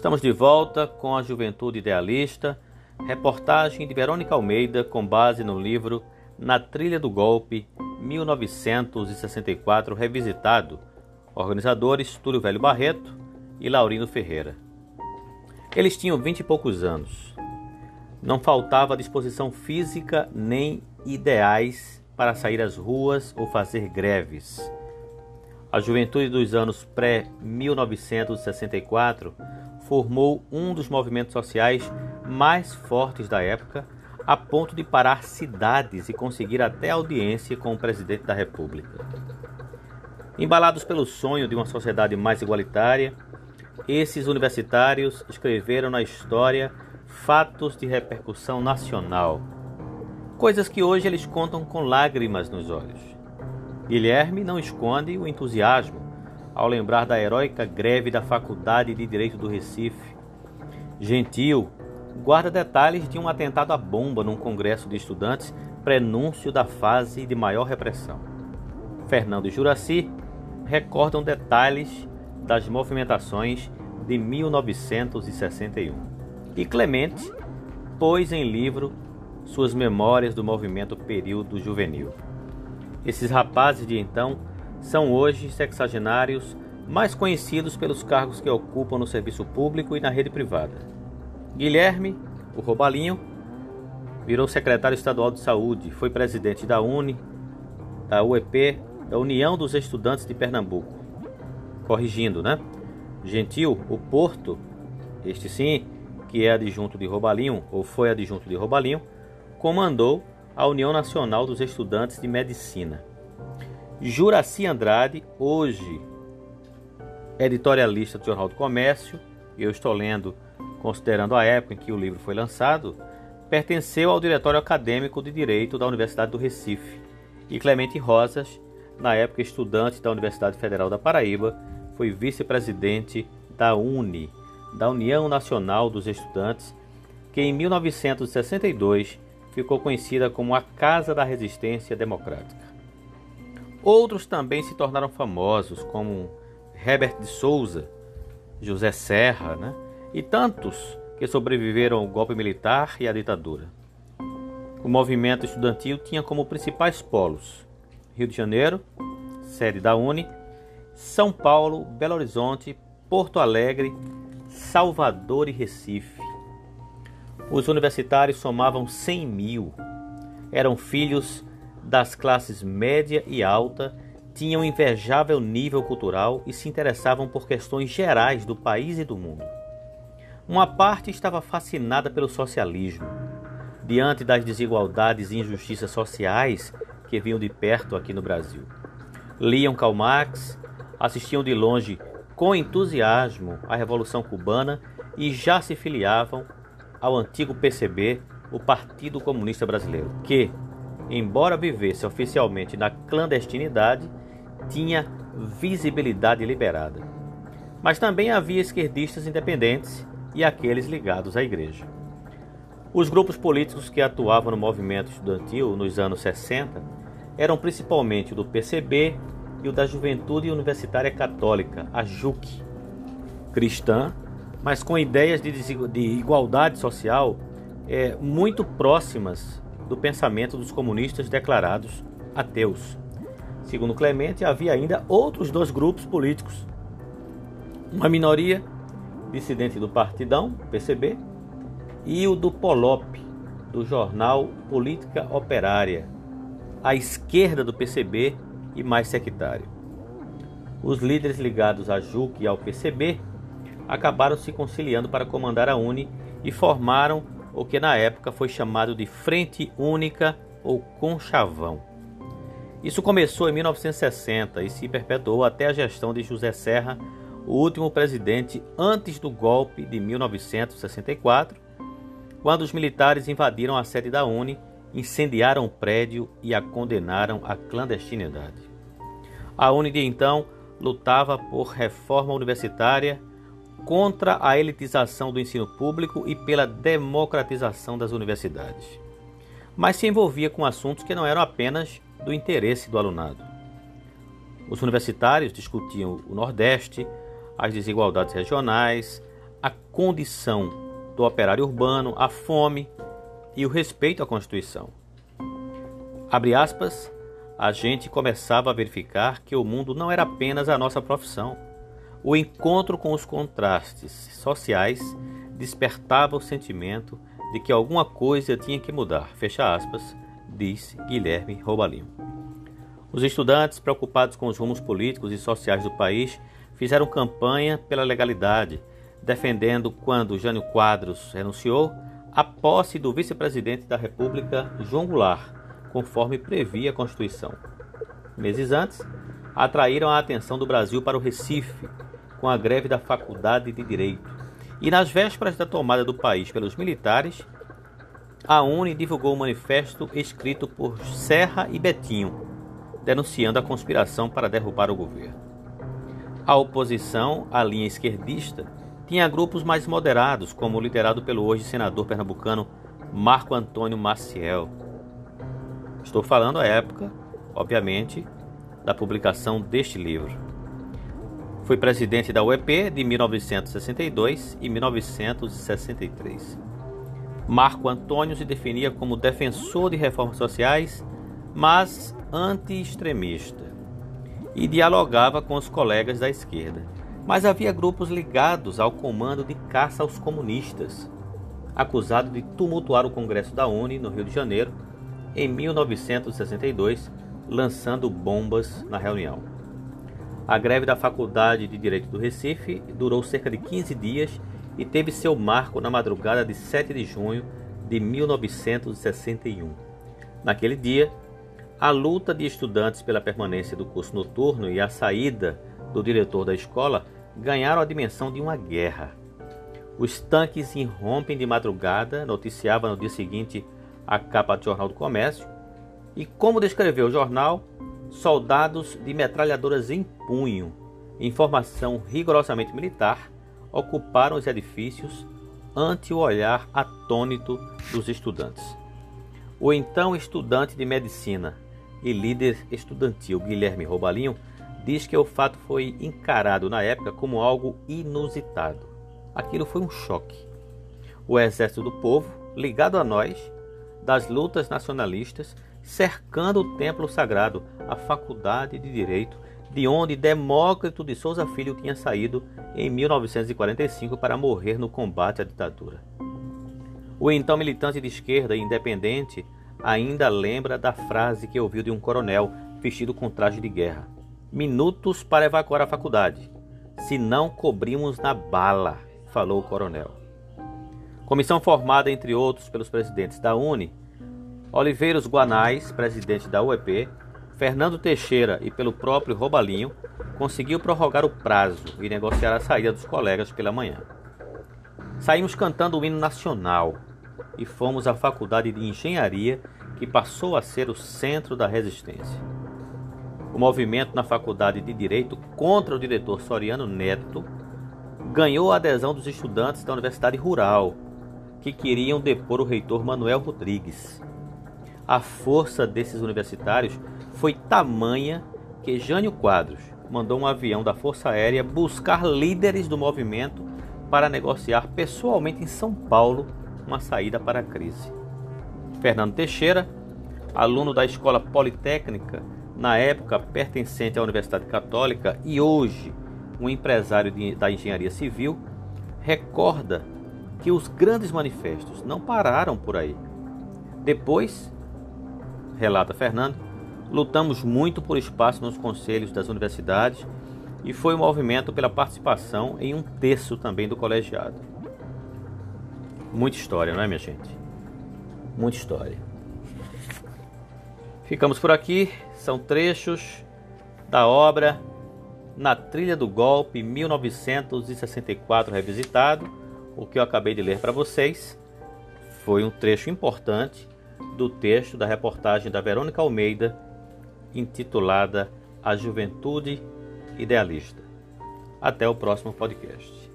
Estamos de volta com a Juventude Idealista, reportagem de Verônica Almeida com base no livro Na Trilha do Golpe, 1964, revisitado. Organizadores Túlio Velho Barreto e Laurino Ferreira. Eles tinham vinte e poucos anos. Não faltava disposição física nem ideais para sair às ruas ou fazer greves. A juventude dos anos pré-1964 formou um dos movimentos sociais mais fortes da época, a ponto de parar cidades e conseguir até audiência com o presidente da República. Embalados pelo sonho de uma sociedade mais igualitária, esses universitários escreveram na história fatos de repercussão nacional, coisas que hoje eles contam com lágrimas nos olhos. Guilherme não esconde o entusiasmo ao lembrar da heróica greve da Faculdade de Direito do Recife. Gentil guarda detalhes de um atentado à bomba num congresso de estudantes, prenúncio da fase de maior repressão. Fernando e Juraci recordam detalhes das movimentações de 1961. E Clemente pôs em livro suas memórias do movimento período juvenil. Esses rapazes de então são hoje sexagenários mais conhecidos pelos cargos que ocupam no serviço público e na rede privada. Guilherme, o Robalinho, virou secretário estadual de saúde, foi presidente da UNE, da UEP, da União dos Estudantes de Pernambuco. Corrigindo, né? Gentil, o Porto, este sim, que é adjunto de Robalinho, ou foi adjunto de Robalinho, comandou a União Nacional dos Estudantes de Medicina. Juraci Andrade, hoje editorialista do Jornal do Comércio, eu estou lendo considerando a época em que o livro foi lançado, pertenceu ao Diretório Acadêmico de Direito da Universidade do Recife. E Clemente Rosas, na época estudante da Universidade Federal da Paraíba, foi vice-presidente da UNE, da União Nacional dos Estudantes, que em 1962 ficou conhecida como a Casa da Resistência Democrática. Outros também se tornaram famosos, como Herbert de Souza, José Serra, né? e tantos que sobreviveram ao golpe militar e à ditadura. O movimento estudantil tinha como principais polos Rio de Janeiro, sede da UNE, São Paulo, Belo Horizonte, Porto Alegre, Salvador e Recife. Os universitários somavam 100 mil. Eram filhos das classes média e alta tinham invejável nível cultural e se interessavam por questões gerais do país e do mundo. Uma parte estava fascinada pelo socialismo. Diante das desigualdades e injustiças sociais que vinham de perto aqui no Brasil. Liam Karl Marx, assistiam de longe com entusiasmo à Revolução Cubana e já se filiavam ao antigo PCB, o Partido Comunista Brasileiro, que, embora vivesse oficialmente na clandestinidade, tinha visibilidade liberada. Mas também havia esquerdistas independentes e aqueles ligados à igreja. Os grupos políticos que atuavam no movimento estudantil nos anos 60 eram principalmente o do PCB e o da Juventude Universitária Católica, a JUC, cristã, mas com ideias de, de igualdade social é, muito próximas do pensamento dos comunistas declarados ateus. Segundo Clemente, havia ainda outros dois grupos políticos. Uma minoria dissidente do Partidão, PCB, e o do POLOP, do jornal Política Operária, à esquerda do PCB e mais sectário. Os líderes ligados à JUC e ao PCB acabaram se conciliando para comandar a UNE e formaram o que na época foi chamado de Frente Única ou Conchavão. Isso começou em 1960 e se perpetuou até a gestão de José Serra, o último presidente antes do golpe de 1964, quando os militares invadiram a sede da UNE, incendiaram o prédio e a condenaram à clandestinidade. A UNE de então lutava por reforma universitária contra a elitização do ensino público e pela democratização das universidades. Mas se envolvia com assuntos que não eram apenas do interesse do alunado. Os universitários discutiam o Nordeste, as desigualdades regionais, a condição do operário urbano, a fome e o respeito à Constituição. Abre aspas, a gente começava a verificar que o mundo não era apenas a nossa profissão. O encontro com os contrastes sociais despertava o sentimento de que alguma coisa tinha que mudar. Fecha aspas, diz Guilherme Roubalinho. Os estudantes, preocupados com os rumos políticos e sociais do país, fizeram campanha pela legalidade, defendendo, quando Jânio Quadros renunciou, a posse do vice-presidente da República, João Goulart, conforme previa a Constituição. Meses antes, atraíram a atenção do Brasil para o Recife, com a greve da Faculdade de Direito. E nas vésperas da tomada do país pelos militares, a UNE divulgou um manifesto escrito por Serra e Betinho, denunciando a conspiração para derrubar o governo. A oposição à linha esquerdista tinha grupos mais moderados, como o liderado pelo hoje senador pernambucano Marco Antônio Maciel. Estou falando à época, obviamente, da publicação deste livro. Foi presidente da UEP de 1962 e 1963. Marco Antônio se definia como defensor de reformas sociais, mas anti-extremista, e dialogava com os colegas da esquerda mas havia grupos ligados ao comando de caça aos comunistas, acusado de tumultuar o Congresso da UNE no Rio de Janeiro em 1962, lançando bombas na reunião. A greve da Faculdade de Direito do Recife durou cerca de 15 dias e teve seu marco na madrugada de 7 de junho de 1961. Naquele dia, a luta de estudantes pela permanência do curso noturno e a saída do diretor da escola ganharam a dimensão de uma guerra. Os tanques irrompem de madrugada, noticiava no dia seguinte a capa do Jornal do Comércio. E como descreveu o jornal, soldados de metralhadoras em punho, informação rigorosamente militar, ocuparam os edifícios ante o olhar atônito dos estudantes. O então estudante de medicina e líder estudantil Guilherme Roubalinho diz que o fato foi encarado na época como algo inusitado. Aquilo foi um choque. O exército do povo, ligado a nós, das lutas nacionalistas, cercando o templo sagrado, a faculdade de direito, de onde Demócrito de Souza Filho tinha saído em 1945 para morrer no combate à ditadura. O então militante de esquerda e independente ainda lembra da frase que ouviu de um coronel vestido com traje de guerra minutos para evacuar a faculdade. Se não cobrimos na bala, falou o coronel. Comissão formada, entre outros, pelos presidentes da UNE, Oliveiros Guanais, presidente da UEP, Fernando Teixeira e pelo próprio Robalinho, conseguiu prorrogar o prazo e negociar a saída dos colegas pela manhã. Saímos cantando o hino nacional e fomos à faculdade de engenharia, que passou a ser o centro da resistência. O movimento na Faculdade de Direito contra o diretor Soriano Neto ganhou a adesão dos estudantes da Universidade Rural, que queriam depor o reitor Manuel Rodrigues. A força desses universitários foi tamanha que Jânio Quadros mandou um avião da Força Aérea buscar líderes do movimento para negociar pessoalmente em São Paulo uma saída para a crise. Fernando Teixeira, aluno da Escola Politécnica na época pertencente à Universidade Católica e hoje um empresário de, da engenharia civil, recorda que os grandes manifestos não pararam por aí. Depois, relata Fernando, lutamos muito por espaço nos conselhos das universidades e foi um movimento pela participação em um terço também do colegiado. Muita história, não é, minha gente? Muita história. Ficamos por aqui. São trechos da obra Na Trilha do Golpe 1964 revisitado. O que eu acabei de ler para vocês foi um trecho importante do texto da reportagem da Verônica Almeida intitulada A Juventude Idealista. Até o próximo podcast.